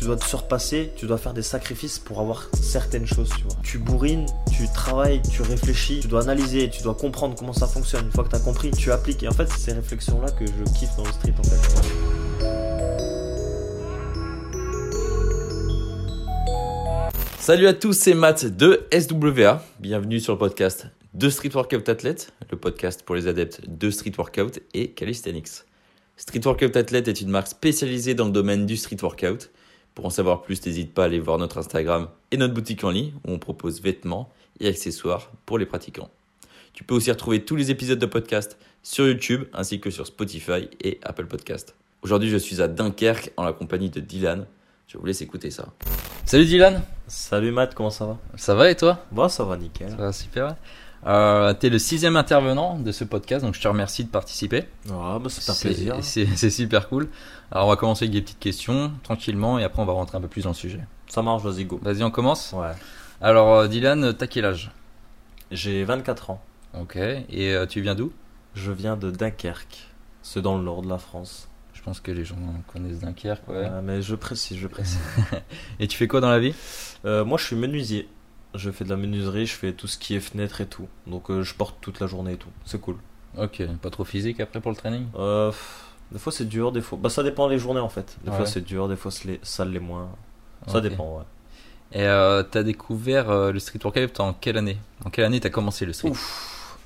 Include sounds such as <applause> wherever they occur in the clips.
tu dois te surpasser, tu dois faire des sacrifices pour avoir certaines choses, tu vois. Tu bourrines, tu travailles, tu réfléchis, tu dois analyser, tu dois comprendre comment ça fonctionne. Une fois que tu as compris, tu appliques. Et en fait, c'est ces réflexions-là que je kiffe dans le street. Salut à tous, c'est Matt de SWA. Bienvenue sur le podcast de Street Workout Athlete, le podcast pour les adeptes de Street Workout et Calisthenics. Street Workout Athlete est une marque spécialisée dans le domaine du street workout. Pour en savoir plus, n'hésite pas à aller voir notre Instagram et notre boutique en ligne où on propose vêtements et accessoires pour les pratiquants. Tu peux aussi retrouver tous les épisodes de podcast sur YouTube ainsi que sur Spotify et Apple Podcast. Aujourd'hui, je suis à Dunkerque en la compagnie de Dylan. Je vous laisse écouter ça. Salut Dylan, Salut Matt, comment ça va? Ça va et toi? Bon, ça va nickel. Ça va super. Euh, T'es le sixième intervenant de ce podcast, donc je te remercie de participer. Ah, bah, c'est un plaisir. <laughs> C'est super cool. Alors on va commencer avec des petites questions tranquillement et après on va rentrer un peu plus dans le sujet. Ça marche, vas-y, go. Vas-y, on commence. Ouais. Alors euh, Dylan, t'as quel âge? J'ai 24 ans. Ok. Et euh, tu viens d'où? Je viens de Dunkerque. C'est dans le nord de la France. Je pense que les gens connaissent Dunkerque. Ouais. Euh, mais je précise, je précise. <laughs> Et tu fais quoi dans la vie? Euh, moi, je suis menuisier. Je fais de la menuiserie, je fais tout ce qui est fenêtre et tout. Donc, euh, je porte toute la journée et tout. C'est cool. Ok. Pas trop physique après pour le training? Euh, des fois, c'est dur, des fois. Bah, ça dépend des journées en fait. Des Ouais. fois, c'est dur, des fois, c'est les- ça l'est moins. Ça dépend, ouais. Et euh, t'as découvert le street workout en quelle année? En quelle année t'as commencé le street? Ouf.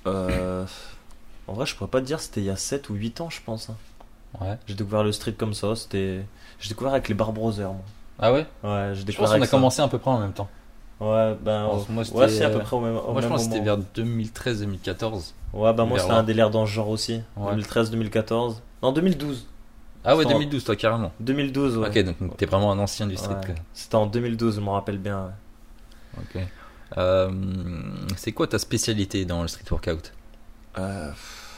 En vrai, je pourrais pas te dire, c'était il y a 7 ou 8 ans, je pense. hein. Ouais. J'ai découvert le street comme ça. C'était. J'ai découvert avec les Bar Brothers, moi. Ah ouais? Ouais, j'ai Je découvert pense qu'on a ça. commencé à peu près en même temps. Ouais, ben. Moi, ouais, c'était, c'est à peu près au même, au Moi je pense que c'était moment. vers 2013-2014. Ouais, bah moi c'était un délire dans ce genre aussi. Ouais. 2013, 2014. Non, 2012. Ah ouais, C'était en- 2012 toi carrément. 2012, ouais. Ok, donc t'es vraiment un ancien du street. Ouais. quoi. C'était en 2012, je m'en rappelle bien. Ok. Euh, c'est quoi ta spécialité dans le street workout? Euh,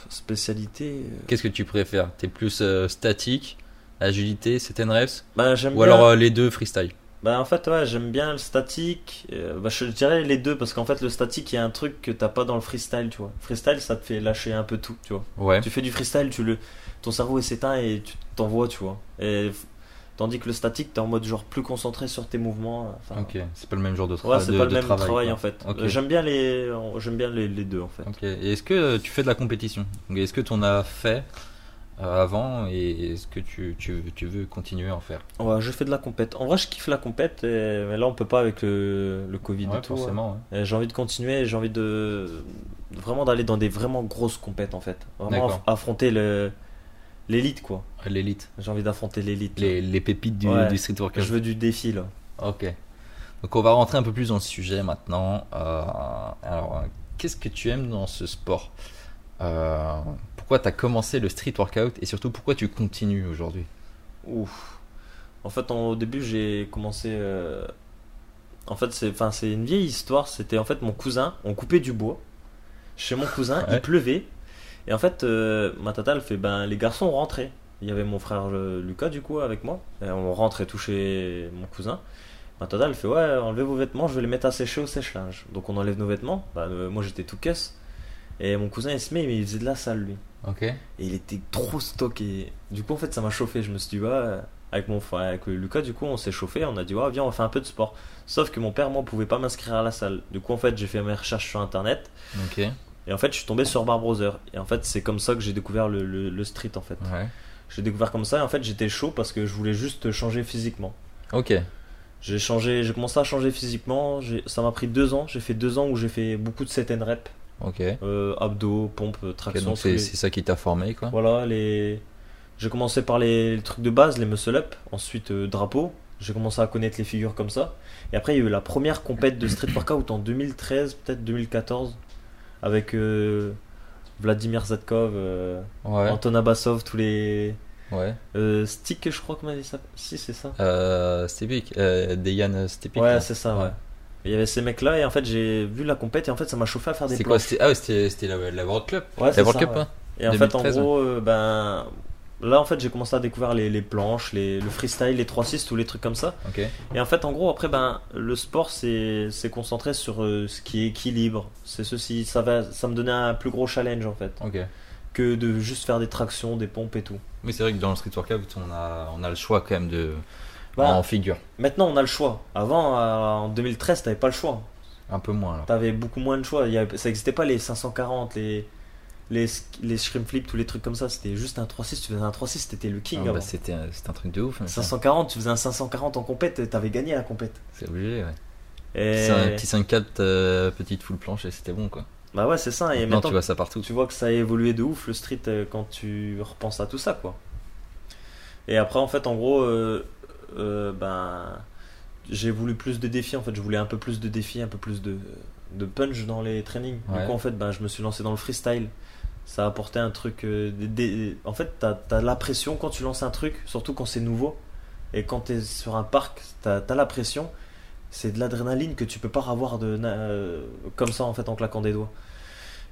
spécialité. euh, Qu'est-ce que tu préfères? T'es plus statique, agilité, set and reps? Bah, j'aime Ou bien. alors les deux freestyle? Bah, en fait, ouais, j'aime bien le statique. Euh, bah, je dirais les deux parce qu'en fait, le statique, il y a un truc que t'as pas dans le freestyle, tu vois. Freestyle, ça te fait lâcher un peu tout, tu vois. Ouais. Tu fais du freestyle, tu le, ton cerveau s'éteint et tu t'envoies, tu vois. Et tandis que le statique, t'es en mode genre plus concentré sur tes mouvements. Enfin, Ok, c'est pas le même genre de, tra- Ouais, c'est pas le même travail, en fait. Euh, J'aime bien les, j'aime bien les, les deux en fait. Ok. Et est-ce que euh, tu fais de la compétition? Est-ce que tu en as fait? euh, avant et est-ce que tu, tu, tu veux continuer à en faire Ouais, je fais de la compète. En vrai, je kiffe la compète, et... mais là on peut pas avec le, le Covid Ouais, et tout. ouais. forcément. ouais. Et J'ai envie de continuer, j'ai envie de vraiment d'aller dans des vraiment grosses compètes en fait. Vraiment aff- affronter le l'élite quoi. L'élite, J'ai envie d'affronter l'élite. les, les pépites du, Ouais. du street workout. Je veux du défi là. Ok. Donc on va rentrer un peu plus dans le sujet maintenant. Euh, alors, euh, qu'est-ce que tu aimes dans ce sport? Euh, Pourquoi tu as commencé le street workout et surtout pourquoi tu continues aujourd'hui Ouf. En fait, en- au début, j'ai commencé. euh, En fait, c'est, enfin, une vieille histoire. C'était en fait mon cousin. On coupait du bois chez mon cousin. Ouais. Il pleuvait. Et en fait, euh, ma tata, elle fait, ben, les garçons rentraient. Il y avait mon frère euh, Lucas du coup avec moi. Et on rentre et tout chez mon cousin. Ma tata, elle fait, ouais, enlevez vos vêtements. Je vais les mettre à sécher au sèche-linge. Donc on enlève nos vêtements. Euh, moi, j'étais tout caisse. Et mon cousin, il se met, mais il faisait de la salle lui. Ok. Et il était trop stocké. Du coup, en fait, ça m'a chauffé. Je me suis dit, ouais, euh, avec mon frère, avec Lucas, du coup, on s'est chauffé. On a dit, ouais, viens, on fait un peu de sport. Sauf que mon père, moi, pouvait pas m'inscrire à la salle. Du coup, en fait, j'ai fait mes recherches sur internet. Ok. Et en fait, je suis tombé sur Bar Brother. Et en fait, c'est comme ça que j'ai découvert le, le- le street, en fait. Ouais. J'ai découvert comme ça. Et en fait, j'étais chaud parce que je voulais juste changer physiquement. Ok. J'ai changé, j'ai commencé à changer physiquement. Ça m'a pris deux ans. J'ai fait deux ans où j'ai fait beaucoup de set and rep. Ok. Euh, abdos, pompes, Ok, traction. donc tous c'est les- ça qui t'a formé quoi. Voilà, les... j'ai commencé par les, les trucs de base, les muscle up, ensuite euh, drapeau. J'ai commencé à connaître les figures comme ça. Et après, il y a eu la première compète de street workout en 2013, peut-être 2014, avec euh, Vladimir Zadkov, euh, Ouais. Anton Abasov, tous les. Ouais. Euh, Stick, je crois qu'on avait ça. Si, c'est ça. Euh, Stepik. Euh, Dejan. Ouais, c'est ça, ouais. Il y avait ces mecs-là, et en fait, j'ai vu la compète, et en fait, ça m'a chauffé à faire des C'était quoi Ah c'était la, la World Club. Ouais, c'est la World ça, Cup, ouais. hein Et en 2013, fait, en gros, euh, ben. Là, en fait, j'ai commencé à découvrir les, les planches, les, le freestyle, les 3-6, tous les trucs comme ça. Et en fait, en gros, après, ben, le sport, c'est c'est concentré sur euh, ce qui est équilibre. C'est ceci, ça, va, ça me donnait un plus gros challenge, en fait, que de juste faire des tractions, des pompes et tout. Oui, c'est vrai que dans le street workout, on a, on a le choix quand même de, Bah, en figure. Maintenant, on a le choix. Avant, euh, en 2013, t'avais pas le choix. Un peu moins. T'avais beaucoup moins de choix. Il y avait- ça n'existait pas les 540, les, les, les shrimp flips, tous les trucs comme ça. C'était juste un 3-6. Tu faisais un 3-6, t'étais le king Ah, bah, c'était un, un truc de ouf. hein, ça. 540, tu faisais un 540 en compète, t'avais gagné la compète. C'est obligé, ouais. Et... C'est un petit 5-4, euh, petite full planche et c'était bon quoi. Bah ouais, c'est ça. Et Maintenant, tu vois ça partout. tu vois que ça a évolué de ouf le street euh, quand tu repenses à tout ça, quoi. Et après, en fait, en gros, euh, euh, ben, j'ai voulu plus de défis. En fait, je voulais un peu plus de défis, un peu plus de, de punch dans les trainings. Ouais. Du coup, en fait, ben, je me suis lancé dans le freestyle. Ça a apporté un truc. euh, des- des- En fait, t'as as la pression quand tu lances un truc, surtout quand c'est nouveau. Et quand t'es sur un parc, t'as as la pression. C'est de l'adrénaline que tu peux pas avoir de, euh, comme ça en fait en claquant des doigts.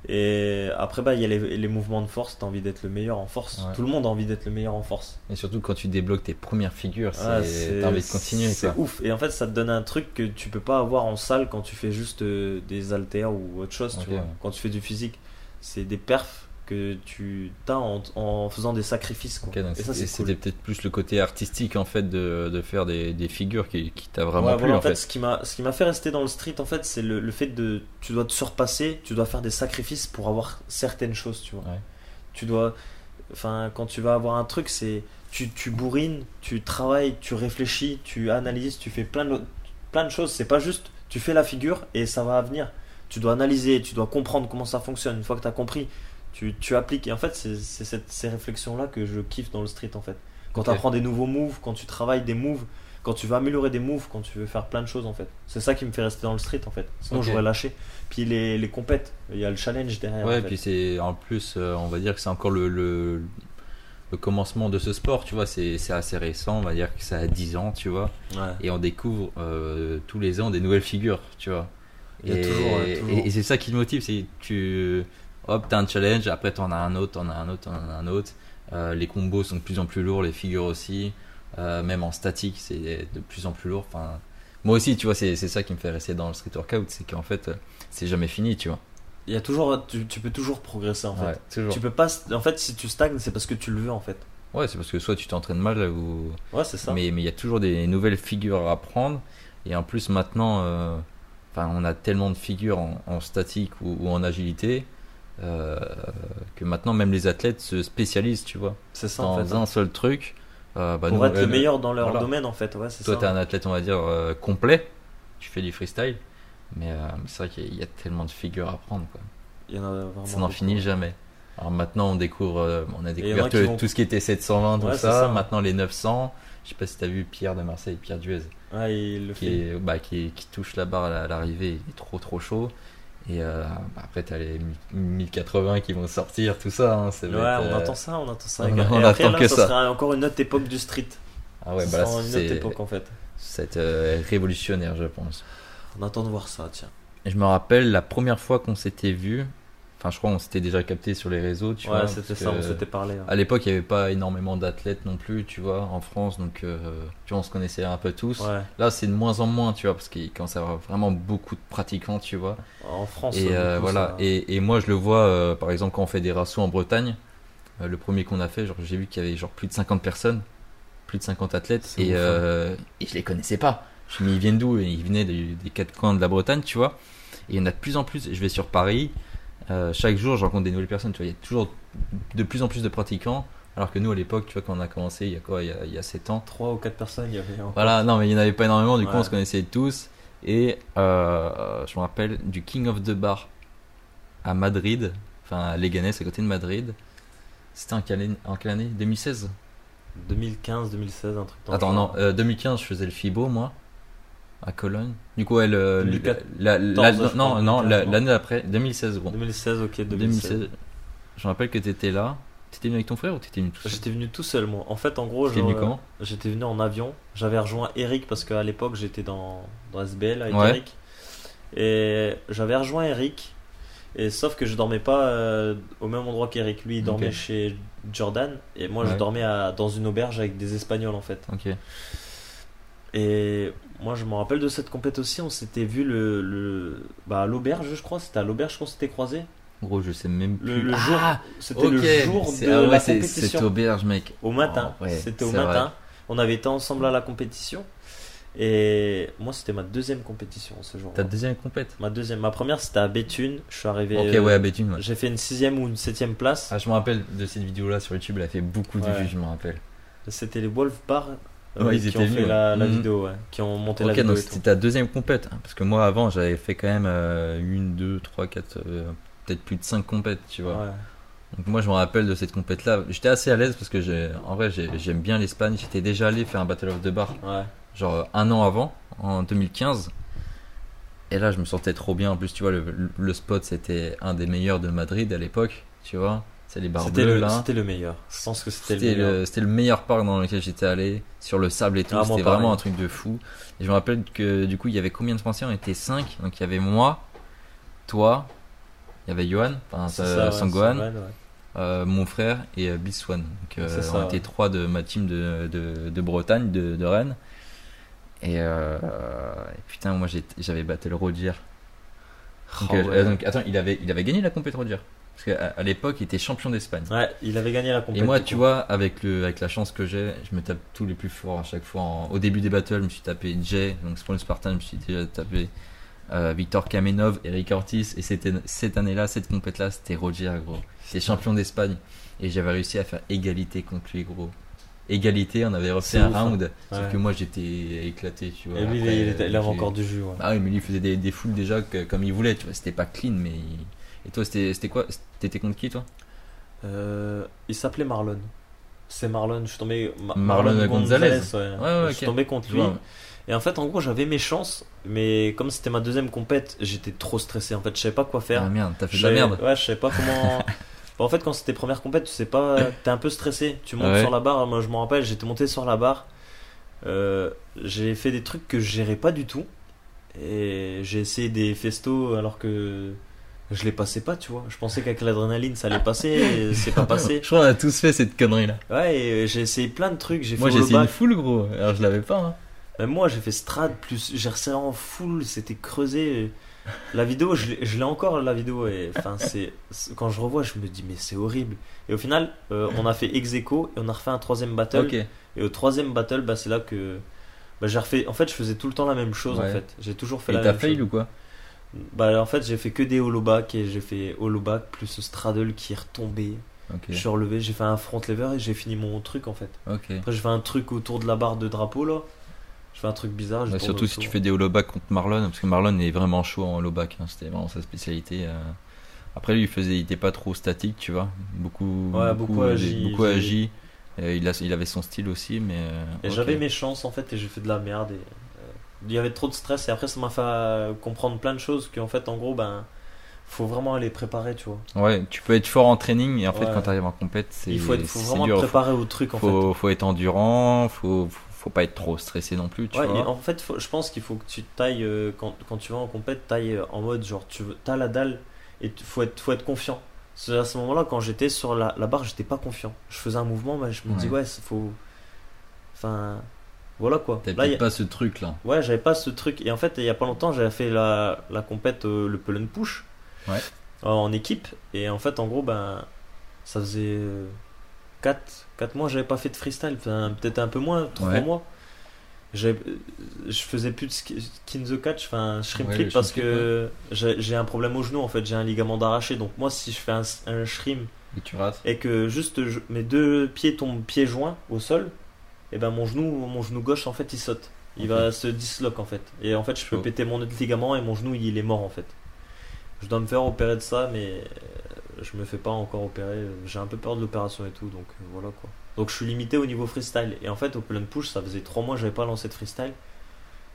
Et après, bah, il y a les, les mouvements de force. T'as envie d'être le meilleur en force. Ouais. Tout le monde a envie d'être le meilleur en force. Et surtout quand tu débloques tes premières figures, Ah, t'as envie de continuer C'est ouf. Et en fait, ça te donne un truc que tu peux pas avoir en salle quand tu fais juste euh, des haltères ou autre chose. Tu vois. ouais. Quand tu fais du physique, c'est des perfs que tu as en, en faisant des sacrifices. Quoi. Donc et ça, c'était cool. peut-être plus le côté artistique en fait de, de faire des, des figures qui, qui t'a vraiment Ouais, plu voilà, en en fait, fait. ce qui m'a ce qui m'a fait rester dans le street en fait c'est le, le fait de tu dois te surpasser tu dois faire des sacrifices pour avoir certaines choses tu vois Ouais. tu dois enfin quand tu vas avoir un truc c'est tu, tu bourrines tu travailles tu réfléchis tu analyses tu fais plein de plein de choses c'est pas juste tu fais la figure et ça va venir tu dois analyser tu dois comprendre comment ça fonctionne une fois que tu as compris tu, tu appliques et en fait c'est cette- ces réflexions là que je kiffe dans le street en fait quand Ok. tu apprends des nouveaux moves quand tu travailles des moves quand tu veux améliorer des moves, quand tu veux faire plein de choses en fait. C'est ça qui me fait rester dans le street en fait. Sinon j'aurais lâché. Puis les, les compètes, il y a le challenge derrière. Ouais, en et fait. puis c'est en plus, euh, on va dire que c'est encore le, le, le commencement de ce sport, tu vois. C'est assez récent, on va dire que ça a 10 ans, tu vois. Ouais. Et on découvre euh, tous les ans des nouvelles figures, tu vois. Il y a et toujours, ouais, toujours. et- et c'est ça qui te motive, c'est tu. Hop, t'as un challenge, après t'en as un autre, t'en as un autre, t'en as un autre. Euh, les combos sont de plus en plus lourds, les figures aussi. Euh, même en statique, c'est de plus en plus lourd. Enfin, moi aussi, tu vois, c'est ça qui me fait rester dans le street workout, c'est qu'en fait, euh, c'est jamais fini, tu vois. Il y a toujours, tu, tu peux toujours progresser en fait. Toujours. Tu peux pas, en fait, si tu stagnes, c'est parce que tu le veux en fait. Ouais, c'est parce que soit tu t'entraînes mal ou. Ouais, c'est ça. Mais mais il y a toujours des nouvelles figures à apprendre. Et en plus, maintenant, euh, on a tellement de figures en, en statique ou, ou en agilité euh, que maintenant, même les athlètes se spécialisent, tu vois, C'est ça dans en fait. un seul truc. Euh, bah, Pour nous, être euh, le meilleur dans leur voilà. domaine en fait. Ouais, c'est Toi, ça. tu es un athlète, on va dire, euh, complet. Tu fais du freestyle. Mais euh, c'est vrai qu'il y a- tellement de figures à apprendre. Quoi. Il y en a vraiment Ça n'en finit jamais. Alors maintenant, on découvre, euh, on a découvert tout, vont- tout ce qui était 720, tout Ouais, ça. ça. Maintenant, les 900. Je sais pas si tu as vu Pierre de Marseille, Pierre Duez, Ouais, il le qui, fait. est, bah, qui, qui touche la barre à l'arrivée. Il est trop, trop chaud. Et euh, bah, après, tu as les 1080 qui vont sortir, tout ça. hein, ça Ouais, être, on euh, attend ça, on attend ça. on- on après, attend là, que ça ça. sera encore une autre époque du street. Ah ouais, Ça bah là, une autre époque en fait. c'est, euh, révolutionnaire, je pense. On attend de voir ça, tiens. Et je me rappelle la première fois qu'on s'était vu, enfin je crois qu'on s'était déjà capté sur les réseaux, tu ouais, vois. c'était ça, on s'était parlé. hein. À l'époque, il n'y avait pas énormément d'athlètes non plus, tu vois, en France, donc euh, tu vois, on se connaissait un peu tous. Ouais, Là, c'est de moins en moins, tu vois, parce qu'il commence à avoir vraiment beaucoup de pratiquants, tu vois. en France. Et euh, beaucoup, voilà. ça- Et, et moi, je le vois, euh, par exemple, quand on fait des rassos en Bretagne, euh, le premier qu'on a fait, genre, j'ai vu qu'il y avait genre plus de 50 personnes, plus de 50 athlètes, et, hein. et je les connaissais pas. Je me mais ils viennent d'où? Ils venaient des, des quatre coins de la Bretagne, tu vois. Et il y en a de plus en plus. Je vais sur Paris, euh, chaque jour, je rencontre des nouvelles personnes, tu vois. Il y a toujours de plus en plus de pratiquants, alors que nous, à l'époque, tu vois, quand on a commencé, il y a quoi Il y a, il y a 7 ans. Trois ou quatre personnes, il y avait. encore. Voilà, non, mais il n'y en avait pas énormément, du coup, on se connaissait tous. Et euh, je me rappelle du King of the Bar à Madrid, enfin à Leganés, à côté de Madrid. C'était en, quelle- en quelle année? 2016 2015, 2016, un truc dans Attends, genre. non, euh, 2015, je faisais le FIBO, moi, à Cologne. Du coup, elle. euh, 2014, la- non, non, non, 2015, la- non. l'année d'après, 2016, bon. 2016, ok, 2016. 2016. Je me rappelle que tu étais là. Tu étais venu avec ton frère ou tu étais venu tout seul? J'étais venu tout seul, moi. En fait, en gros, T'étais je- venu comment? j'étais venu en avion. J'avais rejoint Eric parce qu'à l'époque, j'étais dans, dans SBL avec Ouais. Eric. Et j'avais rejoint Eric. Et sauf que je dormais pas euh, au même endroit qu'Eric. Lui, il dormait chez Jordan. Et moi, je dormais à- dans une auberge avec des Espagnols, en fait. Ok. Et moi, je me rappelle de cette compète aussi. On s'était vu le, le, bah, à l'auberge, je crois. C'était à l'auberge qu'on s'était croisé. Gros, je sais même plus. le ah, jour, c'était le jour de ah ouais, la compétition. Cette auberge, mec. Au matin. Oh, ouais, C'était au matin. On avait été ensemble à la compétition. Et moi, c'était ma deuxième compétition ce jour. Ta deuxième compète? Ma deuxième. Ma première, c'était à Béthune. Je suis arrivé. Ok, euh, ouais, à Béthune. ouais. J'ai fait une sixième ou une septième place. Ah, je me rappelle de cette vidéo-là sur YouTube, elle a fait beaucoup de vues, je me rappelle. C'était les Wolf Bar Ouais, ils qui étaient ont venus, fait la, ouais. la Mhm. vidéo, ouais. Qui ont monté la Ok, vidéo. donc et c'était ta deuxième compète. hein, Parce que moi, avant, j'avais fait quand même euh, une, deux, trois, quatre, euh, peut-être plus de cinq compètes, tu vois. Ouais. Donc moi, je me rappelle de cette compète-là. J'étais assez à l'aise parce que, j'ai- en vrai, j'ai- j'aime bien l'Espagne. J'étais déjà allé faire un Battle of the Bar, genre euh, un an avant, en 2015. Et là, je me sentais trop bien. En plus, tu vois, le, le spot, c'était un des meilleurs de Madrid à l'époque, tu vois. C'est les bars C'était le, là. c'était le meilleur. Je pense que c'était le C'était meilleur. le, meilleur parc dans lequel j'étais allé, sur le sable et tout. Ah, c'était vraiment un truc de fou. Et je me rappelle que du coup, il y avait combien de Français? On était 5. Donc il y avait moi, toi, il y avait Johan, enfin euh, ça, Sangohan, ouais. euh, mon frère et euh, Biswan. Donc euh, ça, on était ouais. trois de ma team de, de, de Bretagne, de, de Rennes. Et, et putain, moi j'avais battu le Roger. Donc, Oh, ouais. donc, attends, il avait, il avait gagné la compétition Roger. Parce qu'à l'époque, il était champion d'Espagne. Ouais, il avait gagné la Et compétition. moi, tu vois, avec, le, avec la chance que j'ai, je me tape tous les plus forts à chaque fois. En- au début des battles, je me suis tapé Jay, donc Spawn Spartan, je me suis déjà tapé euh, Victor Kamenov, Eric Ortiz. Et cette année-là, cette compète-là, c'était Roger, gros. C'était champion d'Espagne. Et j'avais réussi à faire égalité contre lui, gros. Égalité, on avait refait un ouf, hein. round. Sauf Ouais. que moi, j'étais éclaté, tu vois. Et lui, il, Après, il était- il avait encore du jus. Ouais. Ah oui, mais lui, il faisait des, des foules déjà que- comme il voulait, tu vois. C'était pas clean, mais. il- Et toi, c'était quoi? T'étais contre qui, toi? Euh, il s'appelait Marlon. C'est Marlon, je suis tombé. Ma- Marlon Gonzalez. ouais. Ouais, ouais, Je suis tombé contre lui. Et en fait, en gros, j'avais mes chances, mais comme c'était ma deuxième compète, j'étais trop stressé. En fait, je savais pas quoi faire. Ah merde, t'as fait de la merde. Ouais, je savais pas comment. <laughs> En fait, quand c'était première compète, tu sais pas, t'es un peu stressé. Tu montes sur la barre. Moi, je me rappelle, j'étais monté sur la barre. Euh, j'ai fait des trucs que je gérais pas du tout. Et j'ai essayé des festos alors que je les passais pas, tu vois. Je pensais qu'avec l'adrénaline ça allait passer, et c'est pas passé. <laughs> Je crois qu'on a tous fait cette connerie là. Ouais, et j'ai essayé plein de trucs. J'ai Moi fait j'ai essayé une full gros, alors je l'avais pas. Hein. Même moi, j'ai fait strad plus. J'ai resserré en full, c'était creusé. La vidéo, je l'ai je l'ai encore la vidéo. Et enfin, c'est c'est- quand je revois, je me dis mais c'est horrible. Et au final, euh, on a fait ex aequo et on a refait un troisième battle. Et au troisième battle, bah, c'est là que bah, j'ai refait. En fait, je faisais tout le temps la même chose. Ouais. En fait, j'ai toujours fait Et la t'as même fail chose. ou quoi? Bah, en fait, j'ai fait que des holoback et j'ai fait holoback plus straddle qui est retombé. Je suis relevé, j'ai fait un front lever et j'ai fini mon truc en fait. Ok. Après, j'ai fait un truc autour de la barre de drapeau là. Je fais un truc bizarre. surtout si tu fais des holoback contre Marlon, parce que Marlon est vraiment chaud en holoback, hein, c'était vraiment sa spécialité. euh. Après lui il faisait, il était pas trop statique, tu vois, beaucoup, Ouais, beaucoup agi, beaucoup agi. Euh, il, a, il avait son style aussi, mais. euh, Et j'avais mes chances en fait et j'ai fait de la merde. Et, euh, il y avait trop de stress et après ça m'a fait euh, comprendre plein de choses qu'en fait en gros ben faut vraiment aller préparer tu vois. Ouais, tu peux être fort en training et en fait Ouais. quand t'arrives en compète, c'est. Il faut, être, faut vraiment dur. te préparer au truc en fait. faut, faut être endurant, faut, faut pas être trop stressé non plus, tu Ouais, vois. en fait, faut- je pense qu'il faut que tu tailles euh, quand, quand tu vas en compète, tailles euh, en mode genre tu t'as la dalle et tu- faut être, faut être confiant. C'est à ce moment-là, quand j'étais sur la, la barre, j'étais pas confiant. Je faisais un mouvement, mais je me dis Ouais. ouais, c'est- faut. Enfin, voilà quoi. Peut-être a- pas ce truc là. Ouais, j'avais pas ce truc. Et en fait, il y a pas longtemps, j'avais fait la, la compète, euh, le pull and push. Ouais. euh, En équipe. Et en fait, en gros, ben, ça faisait 4, 4 mois, j'avais pas fait de freestyle. Enfin, peut-être un peu moins, 3 Ouais. mois. Je faisais plus de ski- skin the catch, enfin shrimp Ouais, flip parce shrimp que j'ai un problème au genou en fait, j'ai un ligament d'arraché. Donc moi si je fais un, un shrimp Et tu rates. et que juste je- mes deux pieds tombent pieds joints au sol, et ben mon genou, mon genou gauche en fait il saute. Il va se disloque en fait. Et en fait je peux péter mon autre ligament et mon genou il est mort en fait. Je dois me faire opérer de ça mais euh, je me fais pas encore opérer. J'ai un peu peur de l'opération et tout donc euh, voilà quoi. Donc je suis limité au niveau freestyle. Et en fait au plein push ça faisait 3 mois j'avais pas lancé de freestyle.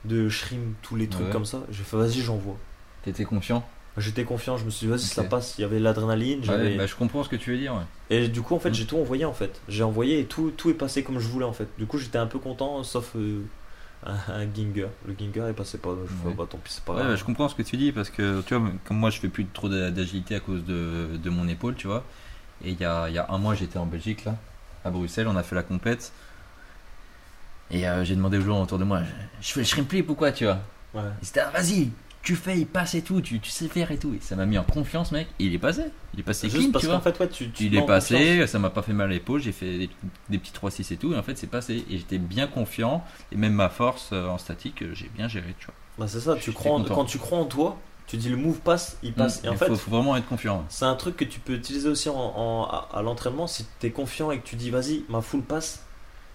De shrimp, tous les trucs Ouais. comme ça. J'ai fait vas-y j'envoie. T'étais confiant? J'étais confiant, je me suis dit vas-y ça passe. Il y avait l'adrénaline. Ouais, bah, je comprends ce que tu veux dire. Ouais. Et du coup, en fait, Mm. j'ai tout envoyé en fait. J'ai envoyé et tout, tout est passé comme je voulais en fait. Du coup, j'étais un peu content, sauf euh, un, un Ginger. Le Ginger est passé pas. Je bah tant pis, c'est pas grave. je comprends ce que tu dis parce que tu vois, comme moi je fais plus trop d'a- d'agilité à cause de, de mon épaule, tu vois. Et il y a, y a un mois j'étais en Belgique là, à Bruxelles, on a fait la compète. Et euh, j'ai demandé aux gens autour de moi, je, je fais le shrimp flip ou quoi, tu vois? Ouais. Ils étaient ah, vas-y, tu fais, il passe et tout, tu, tu sais faire et tout. Et ça m'a mis en confiance, mec. Et il est passé. Il est passé Juste clean, parce qu'en fait, ouais, tu, tu il est passé, confiance. ça m'a pas fait mal à l'épaule, j'ai fait des, des petits 3-6 et tout, et en fait c'est passé. Et j'étais bien confiant, et même ma force euh, en statique, euh, j'ai bien géré, tu vois. Bah, c'est ça, tu crois en- quand tu crois en toi, tu dis le move passe, il passe. Mm. Et en Il fait, faut, faut vraiment être confiant. c'est un truc que tu peux utiliser aussi en, en- à, à l'entraînement. Si tu es confiant et que tu dis vas-y, ma full passe,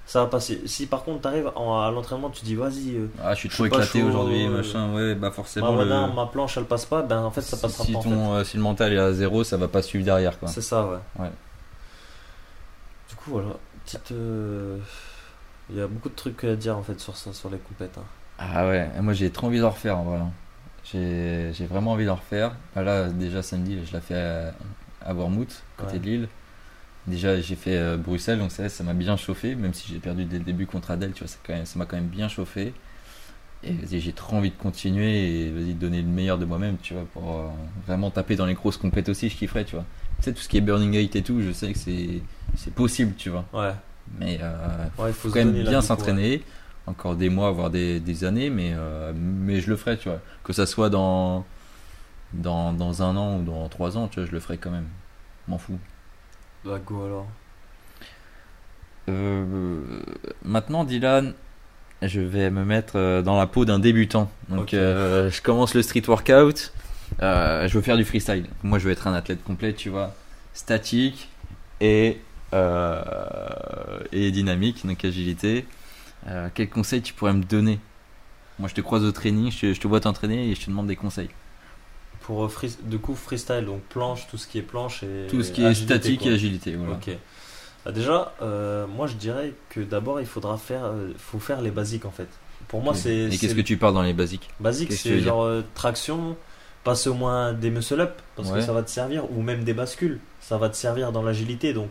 ça va passer. Si par contre tu arrives à l'entraînement, tu dis vas-y, euh, Ah, je suis trop éclaté aujourd'hui, euh, machin, ouais, bah forcément. le- ma- ma planche elle passe pas, ben en fait ça passera si, pas. en ton, euh, si le mental est à zéro, ça va pas suivre derrière, quoi. fait. C'est ça, ouais. Ouais. Du coup, voilà. Petite. Il y a beaucoup de trucs à dire en fait sur ça, sur les compètes. hein. Ah ouais, moi j'ai trop envie de le refaire, voilà. J'ai j'ai vraiment envie de le refaire. Bah Là, déjà samedi, je l'ai fait à, à Bournemouth, côté Ouais. de Lille. Déjà, j'ai fait euh, Bruxelles, donc ça ça m'a bien chauffé, même si j'ai perdu dès le début contre Adèle, tu vois, ça quand même- ça m'a quand même bien chauffé. Et vas-y, j'ai trop envie de continuer et vas-y, donner le meilleur de moi-même, tu vois, pour euh, vraiment taper dans les grosses compètes aussi, je kifferais, tu vois. Tu sais, tout ce qui est Burning Gate et tout, je sais que c'est possible, tu vois. Ouais, Mais euh, ouais, il faut quand même bien ouais. s'entraîner, encore des mois, voire des, des années, mais, mais je le ferai, tu vois. Que ça soit dans, dans, dans un an ou dans trois ans, tu vois, je le ferai quand même. M'en fous. Bah, go alors. Euh, maintenant, Dylan, je vais me mettre euh, dans la peau d'un débutant. Donc, euh, je commence le street workout. Euh, je veux faire du freestyle. Moi, je veux être un athlète complet, tu vois, statique et, et dynamique, donc agilité. Euh, quel conseil tu pourrais me donner? Moi, je te croise au training, je te, je te vois t'entraîner et je te demande des conseils. Pour euh, free- du coup freestyle, donc planche, tout ce qui est planche et Tout ce qui est agilité, statique quoi. et agilité, voilà. Ok. Bah, déjà, euh, moi je dirais que d'abord il faudra faire, euh, faut faire les basiques en fait. Pour moi c'est. Et qu'est-ce que tu parles dans les basiques? Basique, qu'est-ce que tu veux c'est genre euh, traction, passe au moins des muscle up parce que ça va te servir, ou même des bascules, ça va te servir dans l'agilité. Donc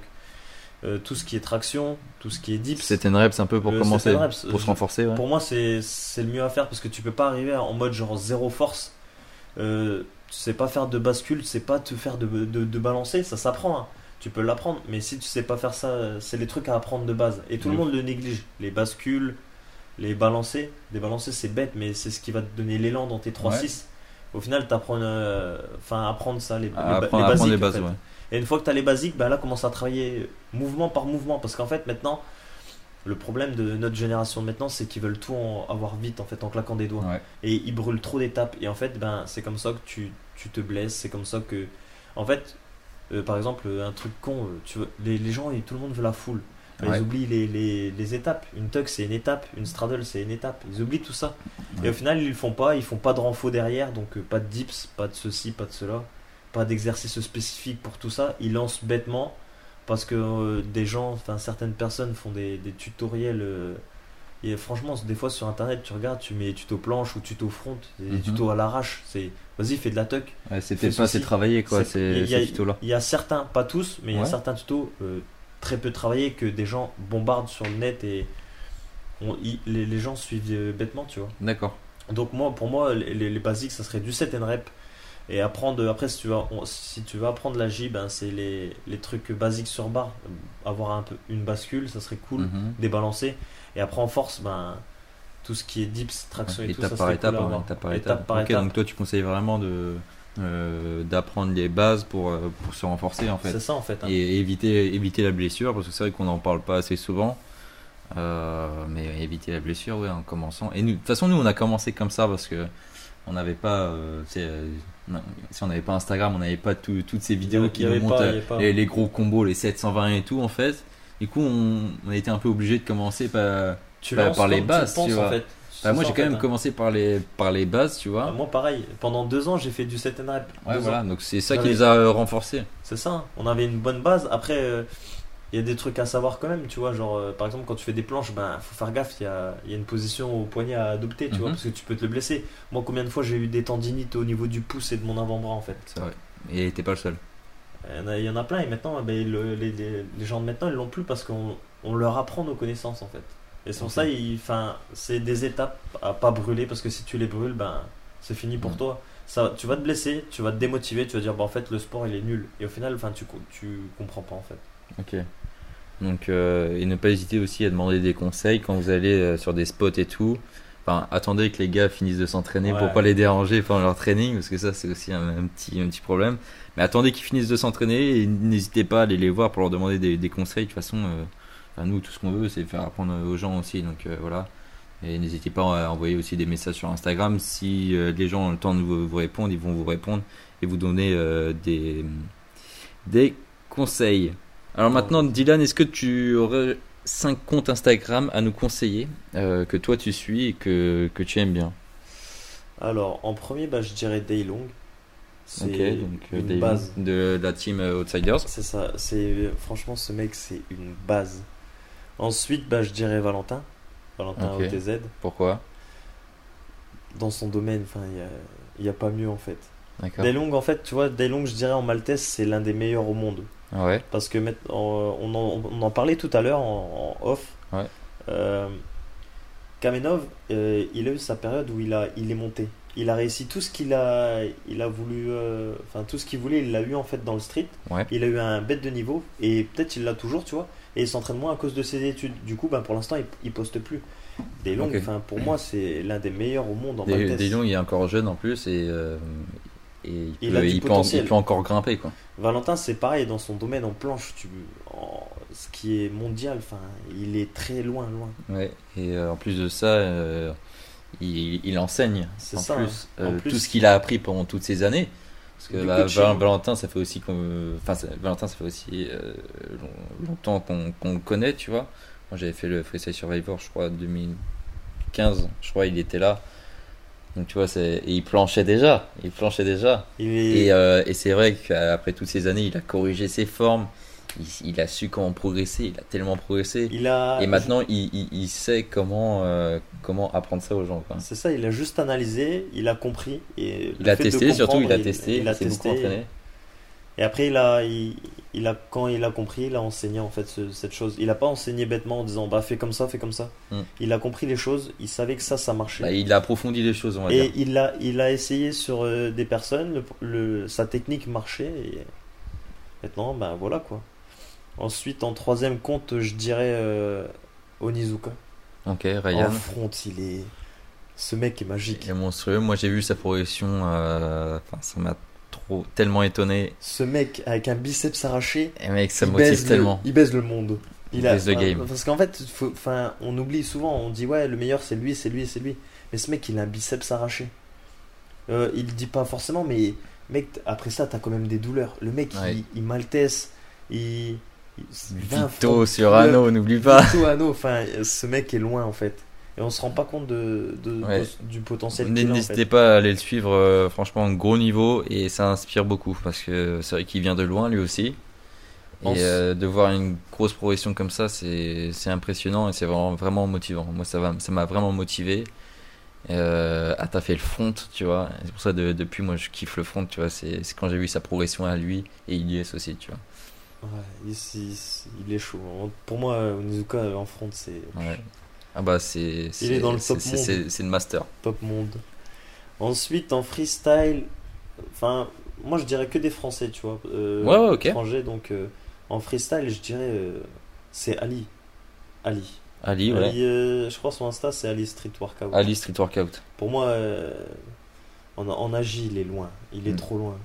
tout ce qui est traction, tout ce qui est dips. C'est une reps un peu pour commencer, reps, pour se renforcer, ouais. Pour moi, c'est c'est le mieux à faire parce que tu peux pas arriver en mode genre zéro force. Euh, tu sais pas faire de bascule, tu sais pas te faire de, de, de balancer, ça s'apprend. hein. Tu peux l'apprendre, mais si tu sais pas faire ça, euh, c'est les trucs à apprendre de base. Et tout le monde le néglige. Les bascules, les balancers. Les balancers, c'est bête, mais c'est ce qui va te donner l'élan dans tes 3-6. Au final, t'apprends, euh, enfin, apprendre ça, les, les, apprendre, basiques. les en bases, fait. ouais. Et une fois que tu as les basiques, bah là, commence à travailler mouvement par mouvement. Parce qu'en fait, maintenant, le problème de notre génération de maintenant, c'est qu'ils veulent tout en- avoir vite, en fait, en claquant des doigts. Ouais. Et ils brûlent trop d'étapes. Et en fait, ben, c'est comme ça que tu, tu te blesses. C'est comme ça que. En fait, euh, par exemple, un truc con, euh, tu veux, les, les gens, et tout le monde veut la foule. Ben, Ouais. Ils oublient les, les, les étapes. Une tuck, c'est une étape. Une straddle, c'est une étape. Ils oublient tout ça. Et au final, ils le font pas. Ils font pas de renfort derrière. Donc, euh, pas de dips, pas de ceci, pas de cela. Pas d'exercice spécifique pour tout ça. Ils lancent bêtement. Parce que euh, des gens, enfin certaines personnes font des, des tutoriels. euh, et franchement, des fois sur internet, tu regardes, tu mets tuto planche ou tuto front, des Mhm. tutos à l'arrache. C'est vas-y, fais de la tuck. Ouais, peut-être pas assez travaillé, quoi, C'est- ces, il y a- ces tutos-là. Il y a certains, pas tous, mais il y a certains tutos euh, très peu travaillés que des gens bombardent sur le net et on- les, les gens suivent bêtement, tu vois. D'accord. Donc moi, pour moi, les, les- les basiques, ça serait du set and rep. Et apprendre, après, si tu veux, on- si tu veux apprendre la J, ben, c'est les, les trucs basiques sur barre. Avoir un peu une bascule, ça serait cool. Mhm. Débalancer. Et après, en force, ben, tout ce qui est dips, traction et tout, étape ça par étape, cool étape par Étape étape. par ok, étape. donc toi tu conseilles vraiment de euh, d'apprendre les bases pour, euh, pour se renforcer en fait. C'est ça, en fait. hein. Et éviter, éviter la blessure, parce que c'est vrai qu'on n'en parle pas assez souvent. Euh, mais éviter la blessure, ouais, en commençant. Et nous, de toute façon, nous, on a commencé comme ça parce que on n'avait pas, euh, euh, non, si on n'avait pas Instagram, on n'avait pas tout- toutes ces vidéos qui nous montrent euh, pas. les, les gros combos, les 720 et tout, en fait. Du coup, on, on a été un peu obligé de commencer par. tu bah, par les bases, tu le tu penses, vois. en fait. Bah, moi, j'ai quand même hein. commencé par les, par les bases, tu vois. Ah, Moi, pareil. Pendant deux ans, j'ai fait du set and rep. Ouais, voilà. ans. Donc, c'est ça qui les a renforcés. C'est ça. hein. On avait une bonne base. Après, euh, il y a des trucs à savoir quand même. Tu vois, genre, euh, par exemple, quand tu fais des planches, ben, faut faire gaffe. Il y a, y a une position au poignet à adopter, tu vois, Mhm. parce que tu peux te le blesser. Moi, combien de fois j'ai eu des tendinites au niveau du pouce et de mon avant-bras, en fait. C'est vrai. Et t'es pas le seul. Il y en a, il y en a plein. Et maintenant, ben, le- les, les- les gens de maintenant, ils l'ont plus parce qu'on on leur apprend nos connaissances, en fait. Et c'est pour Ok. ça, il- c'est des étapes à pas brûler parce que si tu les brûles, ben, c'est fini pour Mhm. toi. Ça, tu vas te blesser, tu vas te démotiver, tu vas dire, bah, en fait, le sport, il est nul. Et au final, enfin, tu, tu comprends pas, en fait. Ok. Donc, euh, et ne pas hésiter aussi à demander des conseils quand vous allez euh, sur des spots et tout. Enfin, attendez que les gars finissent de s'entraîner pour Ouais. pas les déranger pendant leur training, parce que ça, c'est aussi un, un petit, un petit problème. Mais attendez qu'ils finissent de s'entraîner et n'hésitez pas à aller les voir pour leur demander des, des conseils. De toute façon, euh, enfin, nous, tout ce qu'on veut, c'est faire apprendre aux gens aussi. Donc voilà. Et n'hésitez pas à envoyer aussi des messages sur Instagram. Si les gens ont le temps de vous, vous répondre, ils vont vous répondre et vous donner des, des conseils. Alors maintenant, Dylan, est-ce que tu aurais 5 comptes Instagram à nous conseiller euh, que toi tu suis et que, que tu aimes bien? Alors, en premier, bah, je dirais Daylong. C'est donc euh, une base. de la team euh, Outsiders. C'est ça. C'est franchement ce mec, c'est une base. Ensuite, bah, je dirais Valentin. Valentin. OTZ. Pourquoi? Dans son domaine, enfin, il y a, y a pas mieux en fait. Daylong, en fait, tu vois, Daylong, je dirais en maltaise, c'est l'un des meilleurs au monde. Ouais. Parce que on, en, on en parlait tout à l'heure en, en off. Ouais. Euh, Kamenov, euh, il a eu sa période où il, a, il est monté. Il a réussi tout ce qu'il a, il a voulu, euh, enfin tout ce qu'il voulait, il l'a eu en fait dans le street. Ouais. Il a eu un bête de niveau et peut-être il l'a toujours, tu vois. Et il s'entraîne moins à cause de ses études. Du coup, ben, pour l'instant, il, il poste plus. Des longues, Ok. enfin pour moi, c'est l'un des meilleurs au monde en Des, des Longs, il est encore jeune en plus et, et il, Il peut, a du il peut en- il peut encore grimper quoi. Valentin, c'est pareil dans son domaine en planche. Tu, en- ce qui est mondial, enfin, il est très loin, loin. Ouais. Et euh, en plus de ça, euh, il, enseigne C'est en ça, plus, hein. En euh, plus- tout ce qu'il a appris pendant toutes ces années. Parce que. Val- Valentin, ça fait aussi enfin Valentin, ça fait aussi long- longtemps qu'on qu'on le connaît, tu vois. Moi, j'avais fait le Freestyle Survivor, je crois, 2015. Je crois, il était là. Donc tu vois, c'est et il planchait déjà, il planchait déjà. Il est, Et, euh, et c'est vrai qu'après toutes ces années, il a corrigé ses formes. Il, il a su comment progresser. Il a tellement progressé. il a, Et maintenant, il, il, il sait comment, euh, comment apprendre ça aux gens. Quoi. c'est ça, il a juste analysé, il a compris. Et Il a testé, surtout, il a testé. Il, a s'est beaucoup testé. entraîné. Et après, il a, il, il a, quand il a compris, il a enseigné en fait ce- cette chose. Il a pas enseigné bêtement en disant bah fais comme ça, fais comme ça. Hmm. Il a compris les choses, il savait que ça, ça marchait. Bah, il a approfondi les choses, on va et dire. il a, il a essayé sur euh, des personnes, le, le- sa technique marchait et maintenant, ben voilà quoi. Ensuite, en troisième compte, je dirais euh, Onizuka. Ok, Ryan. En front, il est. Ce mec est magique. Il est monstrueux. Moi, j'ai vu sa progression. euh, Enfin, ça m'a trop, tellement étonné. Ce mec avec un biceps arraché, Et mec, ça il motive baise, le, tellement. il baise le monde. Il baise le game. Parce qu'en fait, faut- enfin, on oublie souvent, on dit ouais, le meilleur c'est lui, c'est lui, c'est lui. Mais ce mec, il a un biceps arraché. Euh, il dit pas forcément, mais mec, après ça, t'as quand même des douleurs. Le mec, Ouais. il, il maltesse, il. il- 20 Vito sur Anno, n'oublie pas. Vito Anno, enfin, ce mec est loin en fait. Et on se rend pas compte de, de- Ouais. de- du potentiel en N'hésitez fait. pas à aller le suivre, euh, franchement, gros niveau et ça inspire beaucoup parce que c'est vrai qu'il vient de loin lui aussi. Et euh, de voir une grosse progression comme ça, c'est impressionnant et c'est vraiment, vraiment motivant. Moi, ça va- ça m'a vraiment motivé euh, à taffer le front, tu vois. C'est pour ça de, depuis, moi, je kiffe le front, tu vois. C'est quand j'ai vu sa progression à lui et Ilyes aussi, tu vois. Ouais, il, il- il est chaud. Pour moi, Onizuka en front, c'est Ouais. Ah bah, c'est c'est- est dans le top c'est- monde. le master. top monde. Ensuite, en freestyle, enfin, moi je dirais que des Français, tu vois. euh, Ouais, ouais, ok. étrangers, donc euh, en freestyle, je dirais euh, c'est Ali. Ali. Ali, ouais. Ali, euh, je crois son Insta, c'est Ali Street Workout. Ali Street Workout. Pour moi, en, en agi, il est loin. Il est Mm. trop loin.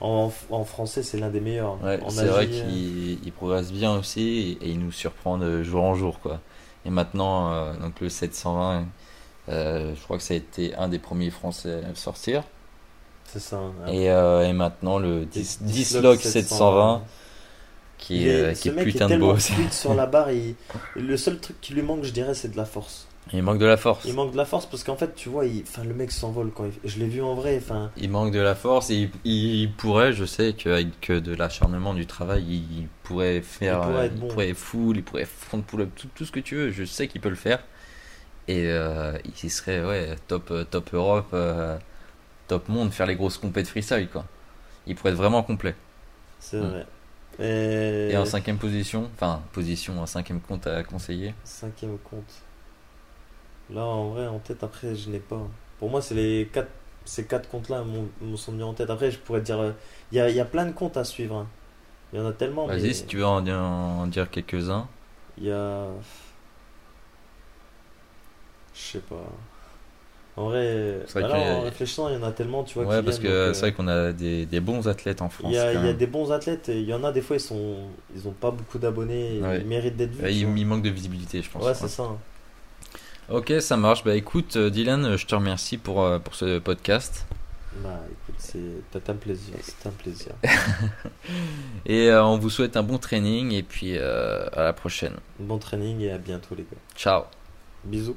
En, en français, c'est l'un des meilleurs. Ouais, c'est vrai qu'il il progresse bien aussi et, et il nous surprend de jour en jour quoi. Et maintenant euh, donc le 720 euh, je crois que ça a été un des premiers français à le sortir c'est ça. hein. et, euh, et maintenant le Et 10 Dislock 10 log 720 qui est, qui putain est de beau sur la barre. il- <laughs> Le seul truc qui lui manque, je dirais, c'est de la force. Il manque de la force. Il manque de la force parce qu'en fait, tu vois, il... enfin, le mec s'envole quand il... je l'ai vu en vrai. Enfin, Il manque de la force et il, il pourrait, je sais qu'avec de l'acharnement du travail, il, pourrait faire, Il pourrait euh, être bon. il pourrait full, il pourrait front pull-up, tout, tout ce que tu veux. Je sais qu'il peut le faire. Et euh, il serait ouais, top, euh, top Europe, euh, top monde, faire les grosses compètes freestyle quoi. Il pourrait être vraiment complet. c'est Mm. vrai. Et, Et en cinquième position, enfin position, en cinquième compte à conseiller. cinquième compte. Là, en vrai, en tête, après, je n'ai pas. Pour moi, c'est les quatre, ces quatre comptes-là m'ont- me sont venus en tête. Après, je pourrais te dire, euh, il y a, y a plein de comptes à suivre. hein. Il y en a tellement. Vas-y, mais si tu veux en, en dire quelques-uns. Il y a. Je sais pas. En vrai, vrai bah a- en réfléchissant, il y en a tellement, tu vois. Ouais, parce viennent, que c'est euh, vrai qu'on a des, des bons athlètes en France. Il y, a, quand il y a même. des bons athlètes et il y en a des fois ils sont ils ont pas beaucoup d'abonnés Ouais. ils méritent d'être vus. Ouais, tu il, vois. il manque de visibilité, je pense. Ouais, c'est ça. Ok, ça marche. Bah écoute, euh, Dylan, euh, je te remercie pour, euh, pour ce podcast. Bah écoute, c'est un plaisir, c'est un plaisir. <laughs> Et euh, on vous souhaite un bon training et puis euh, à la prochaine. bon training et à bientôt les gars. Ciao. Bisous.